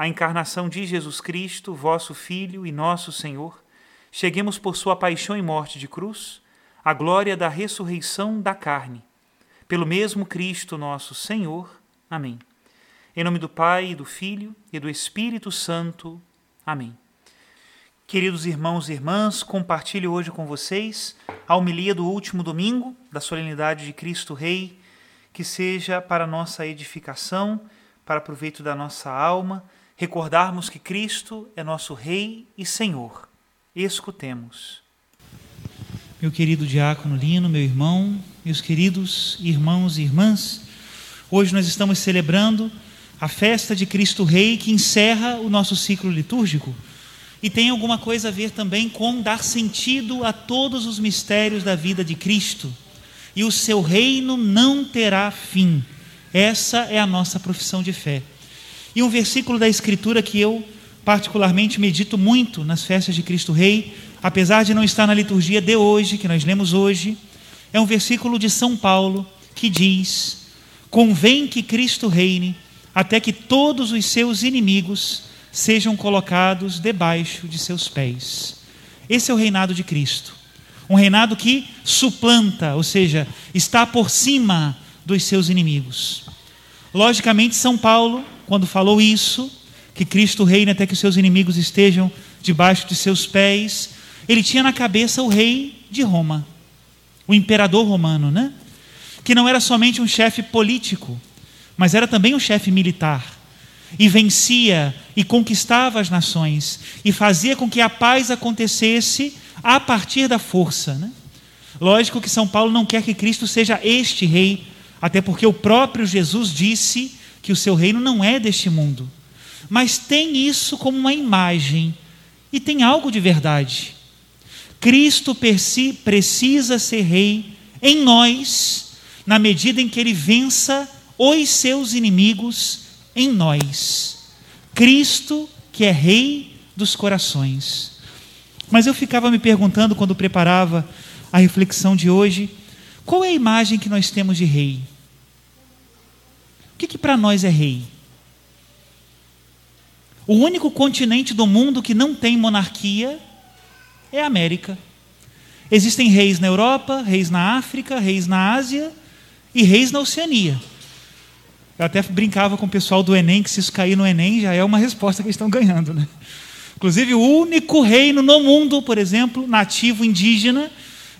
a encarnação de Jesus Cristo, vosso Filho e nosso Senhor, cheguemos por sua paixão e morte de cruz à glória da ressurreição da carne. Pelo mesmo Cristo nosso Senhor. Amém. Em nome do Pai, e do Filho e do Espírito Santo. Amém. Queridos irmãos e irmãs, compartilho hoje com vocês a homilia do último domingo da solenidade de Cristo Rei que seja para nossa edificação, para proveito da nossa alma, recordarmos que Cristo é nosso Rei e Senhor. Escutemos. Meu querido diácono Lino, meu irmão, meus queridos irmãos e irmãs, hoje nós estamos celebrando a festa de Cristo Rei que encerra o nosso ciclo litúrgico e tem alguma coisa a ver também com dar sentido a todos os mistérios da vida de Cristo e o seu reino não terá fim. Essa é a nossa profissão de fé. E um versículo da Escritura que eu particularmente medito muito nas festas de Cristo Rei, apesar de não estar na liturgia de hoje, que nós lemos hoje, é um versículo de São Paulo que diz: Convém que Cristo reine até que todos os seus inimigos sejam colocados debaixo de seus pés. Esse é o reinado de Cristo. Um reinado que suplanta, ou seja, está por cima dos seus inimigos. Logicamente, São Paulo, quando falou isso, que Cristo reina até que seus inimigos estejam debaixo de seus pés, ele tinha na cabeça o rei de Roma, o imperador romano, né? Que não era somente um chefe político, mas era também um chefe militar. E vencia e conquistava as nações e fazia com que a paz acontecesse a partir da força. Né? Lógico que São Paulo não quer que Cristo seja este rei, até porque o próprio Jesus disse que o seu reino não é deste mundo. Mas tem isso como uma imagem e tem algo de verdade. Cristo precisa ser rei em nós, na medida em que ele vença os seus inimigos em nós. Cristo, que é rei dos corações. Mas eu ficava me perguntando quando preparava a reflexão de hoje, qual é a imagem que nós temos de rei? Que, que para nós é rei? O único continente do mundo que não tem monarquia é a América. Existem reis na Europa, reis na África, reis na Ásia e reis na Oceania. Eu até brincava com o pessoal do Enem que se isso cair no Enem já é uma resposta que eles estão ganhando, né? Inclusive, o único reino no mundo, por exemplo, nativo indígena,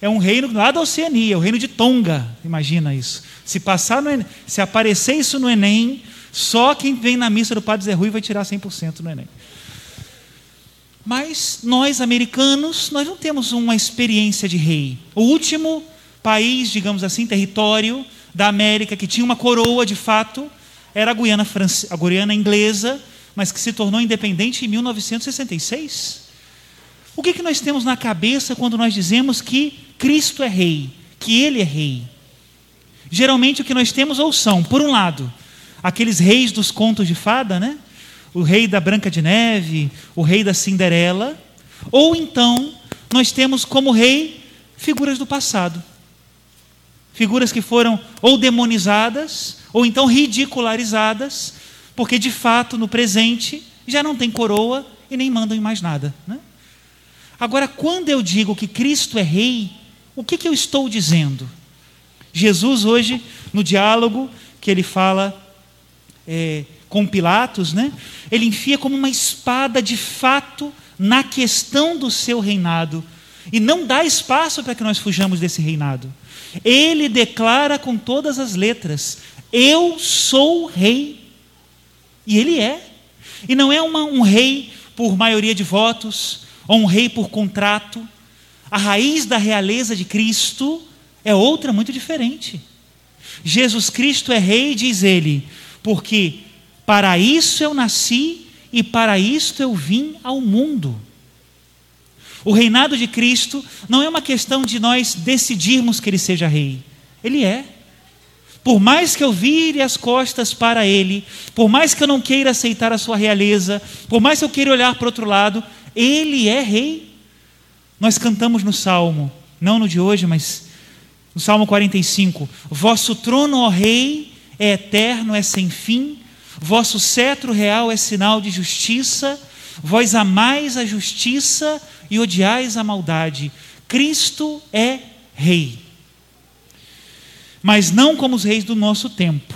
é um reino lá da Oceania, o reino de Tonga. Imagina isso. Se passar no se aparecer isso no Enem, só quem vem na missa do Padre Zé Rui vai tirar 100% no Enem. Mas nós, americanos, nós não temos uma experiência de rei. O último país, digamos assim, território da América que tinha uma coroa de fato era a Guiana, France... a Guiana inglesa, mas que se tornou independente em 1966? O que, que nós temos na cabeça quando nós dizemos que Cristo é rei, que Ele é rei? Geralmente o que nós temos ou são, por um lado, aqueles reis dos contos de fada, né? O rei da Branca de Neve, o rei da Cinderela, ou então nós temos como rei figuras do passado. Figuras que foram ou demonizadas, ou então ridicularizadas, porque de fato no presente já não tem coroa e nem mandam em mais nada. Né? Agora, quando eu digo que Cristo é rei, o que, que eu estou dizendo? Jesus, hoje, no diálogo que ele fala é, com Pilatos, né? ele enfia como uma espada de fato na questão do seu reinado e não dá espaço para que nós fujamos desse reinado. Ele declara com todas as letras: Eu sou rei. E ele é. E não é uma, um rei por maioria de votos, ou um rei por contrato. A raiz da realeza de Cristo é outra muito diferente. Jesus Cristo é rei, diz ele, porque para isso eu nasci e para isto eu vim ao mundo. O reinado de Cristo não é uma questão de nós decidirmos que ele seja rei. Ele é. Por mais que eu vire as costas para ele, por mais que eu não queira aceitar a sua realeza, por mais que eu queira olhar para outro lado, ele é rei. Nós cantamos no salmo, não no de hoje, mas no salmo 45: Vosso trono, ó rei, é eterno, é sem fim, vosso cetro real é sinal de justiça, vós amais a justiça e odiais a maldade. Cristo é rei. Mas não como os reis do nosso tempo.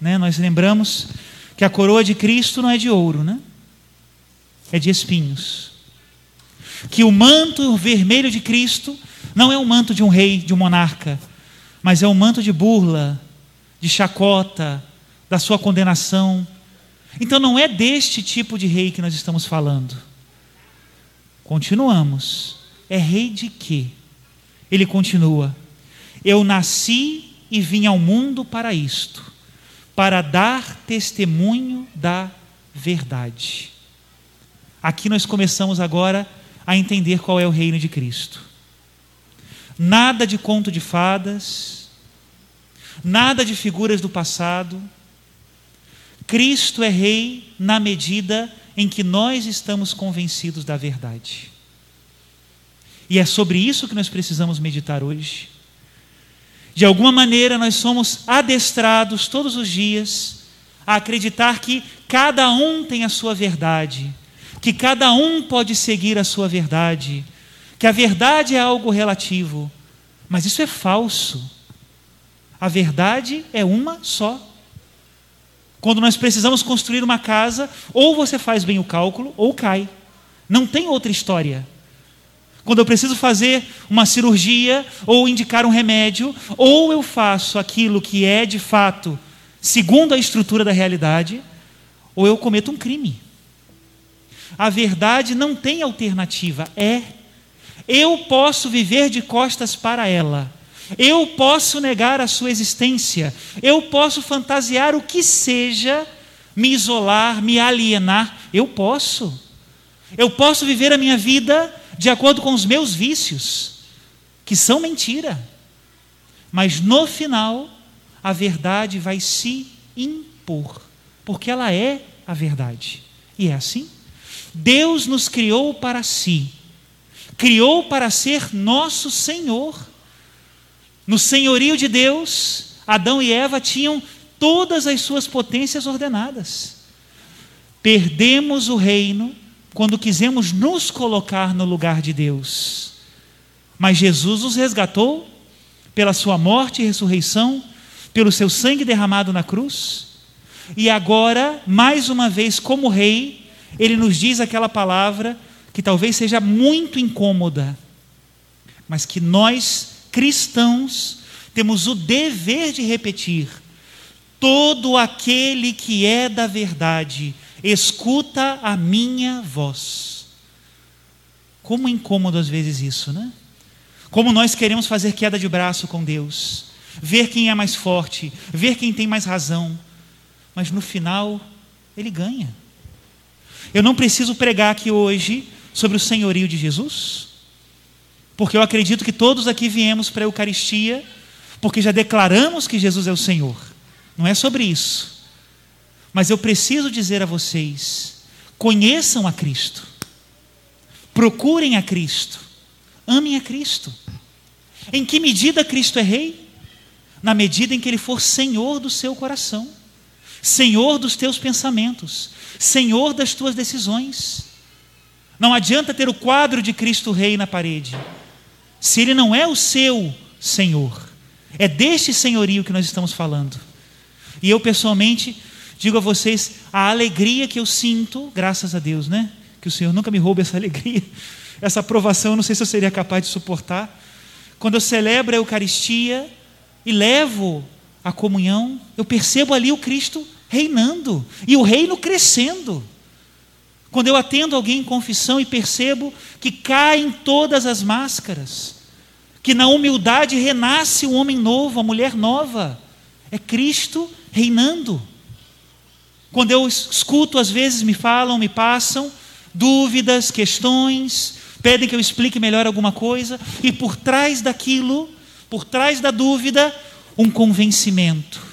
Né? Nós lembramos que a coroa de Cristo não é de ouro, né? é de espinhos. Que o manto vermelho de Cristo não é o manto de um rei, de um monarca, mas é o manto de burla, de chacota, da sua condenação. Então não é deste tipo de rei que nós estamos falando. Continuamos. É rei de quê? Ele continua: Eu nasci e vim ao mundo para isto, para dar testemunho da verdade. Aqui nós começamos agora a entender qual é o reino de Cristo. Nada de conto de fadas, nada de figuras do passado. Cristo é rei na medida em que nós estamos convencidos da verdade. E é sobre isso que nós precisamos meditar hoje. De alguma maneira, nós somos adestrados todos os dias a acreditar que cada um tem a sua verdade, que cada um pode seguir a sua verdade, que a verdade é algo relativo. Mas isso é falso. A verdade é uma só. Quando nós precisamos construir uma casa, ou você faz bem o cálculo, ou cai. Não tem outra história. Quando eu preciso fazer uma cirurgia ou indicar um remédio, ou eu faço aquilo que é de fato segundo a estrutura da realidade, ou eu cometo um crime. A verdade não tem alternativa, é. Eu posso viver de costas para ela eu posso negar a sua existência, eu posso fantasiar o que seja, me isolar, me alienar, eu posso. Eu posso viver a minha vida de acordo com os meus vícios, que são mentira. Mas no final, a verdade vai se impor, porque ela é a verdade. E é assim. Deus nos criou para si, criou para ser nosso Senhor. No senhorio de Deus, Adão e Eva tinham todas as suas potências ordenadas. Perdemos o reino quando quisemos nos colocar no lugar de Deus. Mas Jesus os resgatou pela sua morte e ressurreição, pelo seu sangue derramado na cruz. E agora, mais uma vez, como rei, ele nos diz aquela palavra que talvez seja muito incômoda, mas que nós cristãos, temos o dever de repetir: todo aquele que é da verdade, escuta a minha voz. Como incômodo às vezes isso, né? Como nós queremos fazer queda de braço com Deus, ver quem é mais forte, ver quem tem mais razão, mas no final ele ganha. Eu não preciso pregar aqui hoje sobre o senhorio de Jesus, porque eu acredito que todos aqui viemos para a Eucaristia, porque já declaramos que Jesus é o Senhor. Não é sobre isso. Mas eu preciso dizer a vocês: conheçam a Cristo. Procurem a Cristo. Amem a Cristo. Em que medida Cristo é rei? Na medida em que ele for senhor do seu coração, senhor dos teus pensamentos, senhor das tuas decisões. Não adianta ter o quadro de Cristo rei na parede, se ele não é o seu senhor. É deste senhorio que nós estamos falando. E eu pessoalmente digo a vocês a alegria que eu sinto, graças a Deus, né? Que o Senhor nunca me roube essa alegria, essa aprovação, eu não sei se eu seria capaz de suportar. Quando eu celebro a Eucaristia e levo a comunhão, eu percebo ali o Cristo reinando e o reino crescendo. Quando eu atendo alguém em confissão e percebo que caem todas as máscaras, que na humildade renasce o homem novo, a mulher nova, é Cristo reinando. Quando eu escuto, às vezes me falam, me passam dúvidas, questões, pedem que eu explique melhor alguma coisa, e por trás daquilo, por trás da dúvida, um convencimento.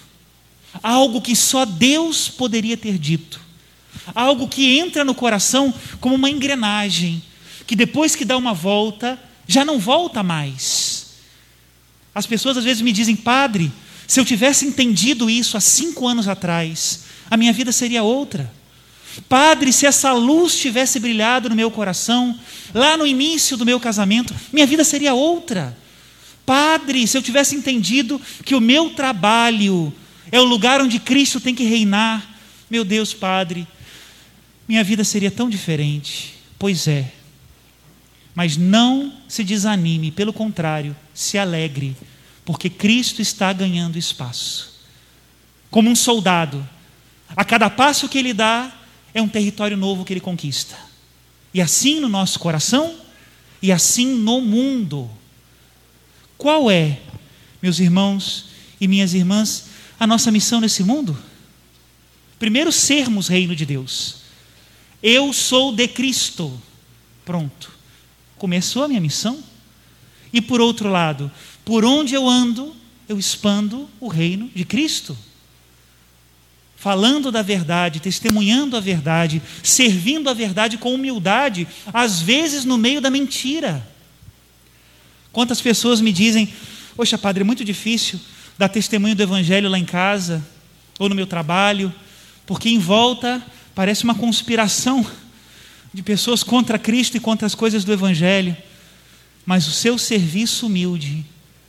Algo que só Deus poderia ter dito. Algo que entra no coração como uma engrenagem, que depois que dá uma volta, já não volta mais. As pessoas às vezes me dizem, padre, se eu tivesse entendido isso há cinco anos atrás, a minha vida seria outra. Padre, se essa luz tivesse brilhado no meu coração, lá no início do meu casamento, minha vida seria outra. Padre, se eu tivesse entendido que o meu trabalho é o lugar onde Cristo tem que reinar, meu Deus, Padre, minha vida seria tão diferente. Pois é. Mas não se desanime, pelo contrário, se alegre, porque Cristo está ganhando espaço. Como um soldado, a cada passo que ele dá, é um território novo que ele conquista. E assim no nosso coração, e assim no mundo. Qual é, meus irmãos e minhas irmãs, a nossa missão nesse mundo? Primeiro, sermos reino de Deus. Eu sou de Cristo. Pronto. Começou a minha missão. E por outro lado, por onde eu ando, eu expando o reino de Cristo falando da verdade, testemunhando a verdade, servindo a verdade com humildade, às vezes no meio da mentira. Quantas pessoas me dizem: Poxa, padre, é muito difícil dar testemunho do Evangelho lá em casa ou no meu trabalho, porque em volta parece uma conspiração de pessoas contra Cristo e contra as coisas do Evangelho. Mas o seu serviço humilde,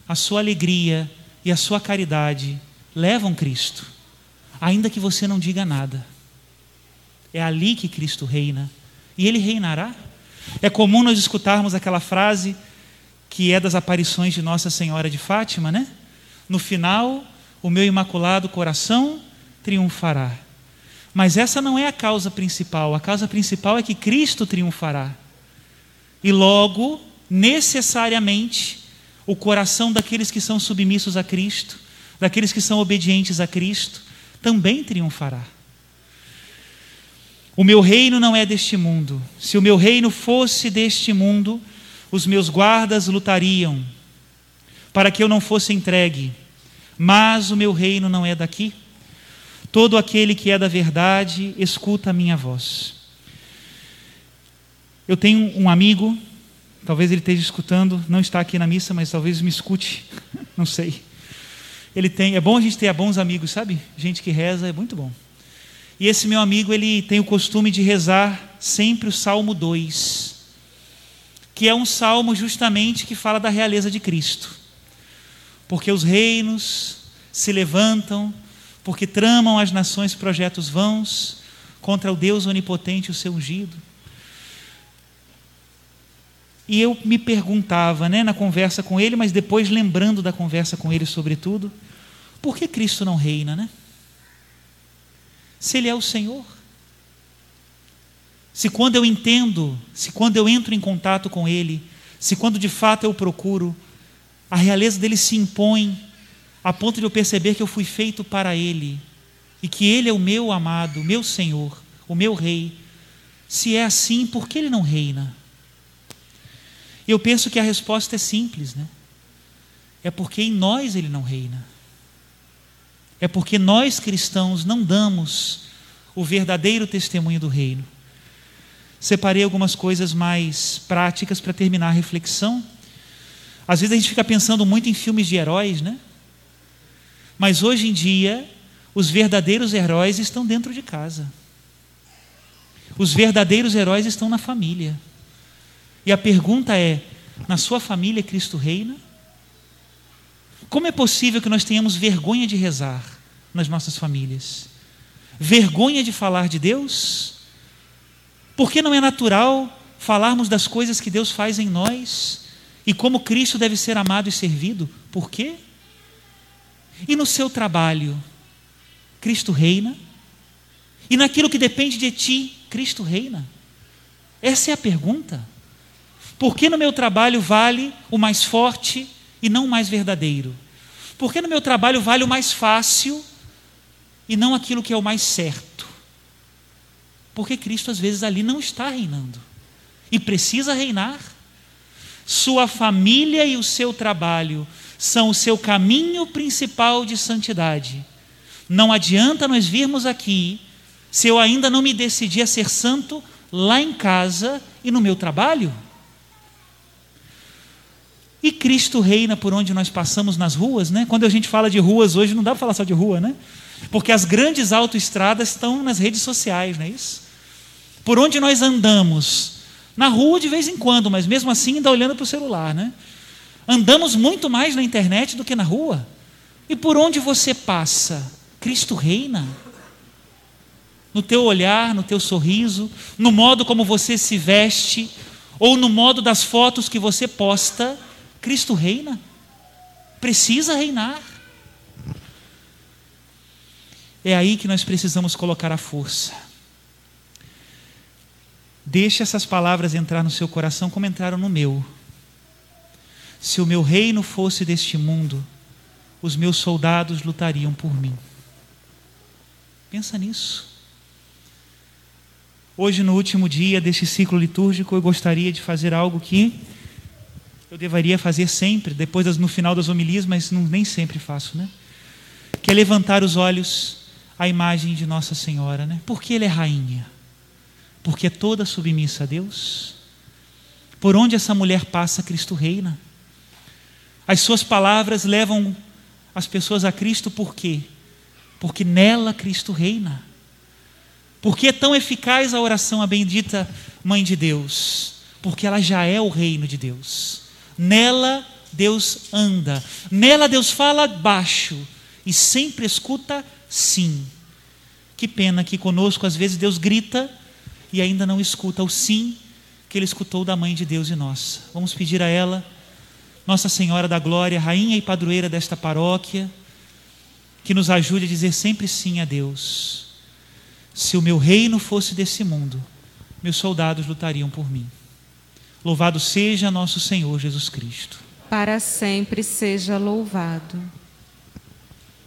a sua alegria e a sua caridade levam Cristo ainda que você não diga nada. É ali que Cristo reina. E ele reinará. É comum nós escutarmos aquela frase que é das aparições de Nossa Senhora de Fátima, né? No final, o meu imaculado coração triunfará. Mas essa não é a causa principal. A causa principal é que Cristo triunfará. E logo, necessariamente, o coração daqueles que são submissos a Cristo, daqueles que são obedientes a Cristo, também triunfará. O meu reino não é deste mundo. Se o meu reino fosse deste mundo, os meus guardas lutariam para que eu não fosse entregue. Mas o meu reino não é daqui. Todo aquele que é da verdade escuta a minha voz. Eu tenho um amigo, talvez ele esteja escutando, não está aqui na missa, mas talvez me escute, não sei. Ele tem, é bom a gente ter bons amigos, sabe? Gente que reza é muito bom. E esse meu amigo, ele tem o costume de rezar sempre o Salmo 2, que é um salmo justamente que fala da realeza de Cristo. Porque os reinos se levantam, porque tramam as nações projetos vãos contra o Deus onipotente, o seu ungido. E eu me perguntava, né, na conversa com ele, mas depois lembrando da conversa com ele, sobretudo, por que Cristo não reina, né? Se Ele é o Senhor. Se quando eu entendo, se quando eu entro em contato com Ele, se quando de fato eu procuro, a realeza dele se impõe a ponto de eu perceber que eu fui feito para Ele e que Ele é o meu amado, meu Senhor, o meu Rei. Se é assim, por que Ele não reina? Eu penso que a resposta é simples, né? É porque em nós ele não reina. É porque nós cristãos não damos o verdadeiro testemunho do reino. separei algumas coisas mais práticas para terminar a reflexão. Às vezes a gente fica pensando muito em filmes de heróis, né? Mas hoje em dia, os verdadeiros heróis estão dentro de casa. Os verdadeiros heróis estão na família. E a pergunta é: na sua família Cristo reina? Como é possível que nós tenhamos vergonha de rezar nas nossas famílias? Vergonha de falar de Deus? Por que não é natural falarmos das coisas que Deus faz em nós e como Cristo deve ser amado e servido? Por quê? E no seu trabalho, Cristo reina? E naquilo que depende de ti, Cristo reina? Essa é a pergunta. Por que no meu trabalho vale o mais forte e não o mais verdadeiro? Por que no meu trabalho vale o mais fácil e não aquilo que é o mais certo? Porque Cristo às vezes ali não está reinando e precisa reinar. Sua família e o seu trabalho são o seu caminho principal de santidade. Não adianta nós virmos aqui se eu ainda não me decidi a ser santo lá em casa e no meu trabalho. E Cristo reina por onde nós passamos nas ruas, né? Quando a gente fala de ruas hoje, não dá para falar só de rua, né? Porque as grandes autoestradas estão nas redes sociais, não é isso? Por onde nós andamos? Na rua de vez em quando, mas mesmo assim ainda olhando para o celular, né? Andamos muito mais na internet do que na rua. E por onde você passa? Cristo reina. No teu olhar, no teu sorriso, no modo como você se veste, ou no modo das fotos que você posta, Cristo reina. Precisa reinar. É aí que nós precisamos colocar a força. Deixe essas palavras entrar no seu coração como entraram no meu. Se o meu reino fosse deste mundo, os meus soldados lutariam por mim. Pensa nisso. Hoje, no último dia deste ciclo litúrgico, eu gostaria de fazer algo que eu deveria fazer sempre, depois das, no final das homilias, mas não, nem sempre faço, né? Que é levantar os olhos à imagem de Nossa Senhora, né? Porque ela é rainha porque é toda submissa a Deus. Por onde essa mulher passa, Cristo reina. As suas palavras levam as pessoas a Cristo por quê? Porque nela Cristo reina. Porque é tão eficaz a oração à bendita Mãe de Deus? Porque ela já é o reino de Deus. Nela Deus anda. Nela Deus fala baixo e sempre escuta sim. Que pena que conosco às vezes Deus grita e ainda não escuta o sim que ele escutou da mãe de Deus e nossa. Vamos pedir a ela, Nossa Senhora da Glória, rainha e padroeira desta paróquia, que nos ajude a dizer sempre sim a Deus. Se o meu reino fosse desse mundo, meus soldados lutariam por mim. Louvado seja nosso Senhor Jesus Cristo. Para sempre seja louvado.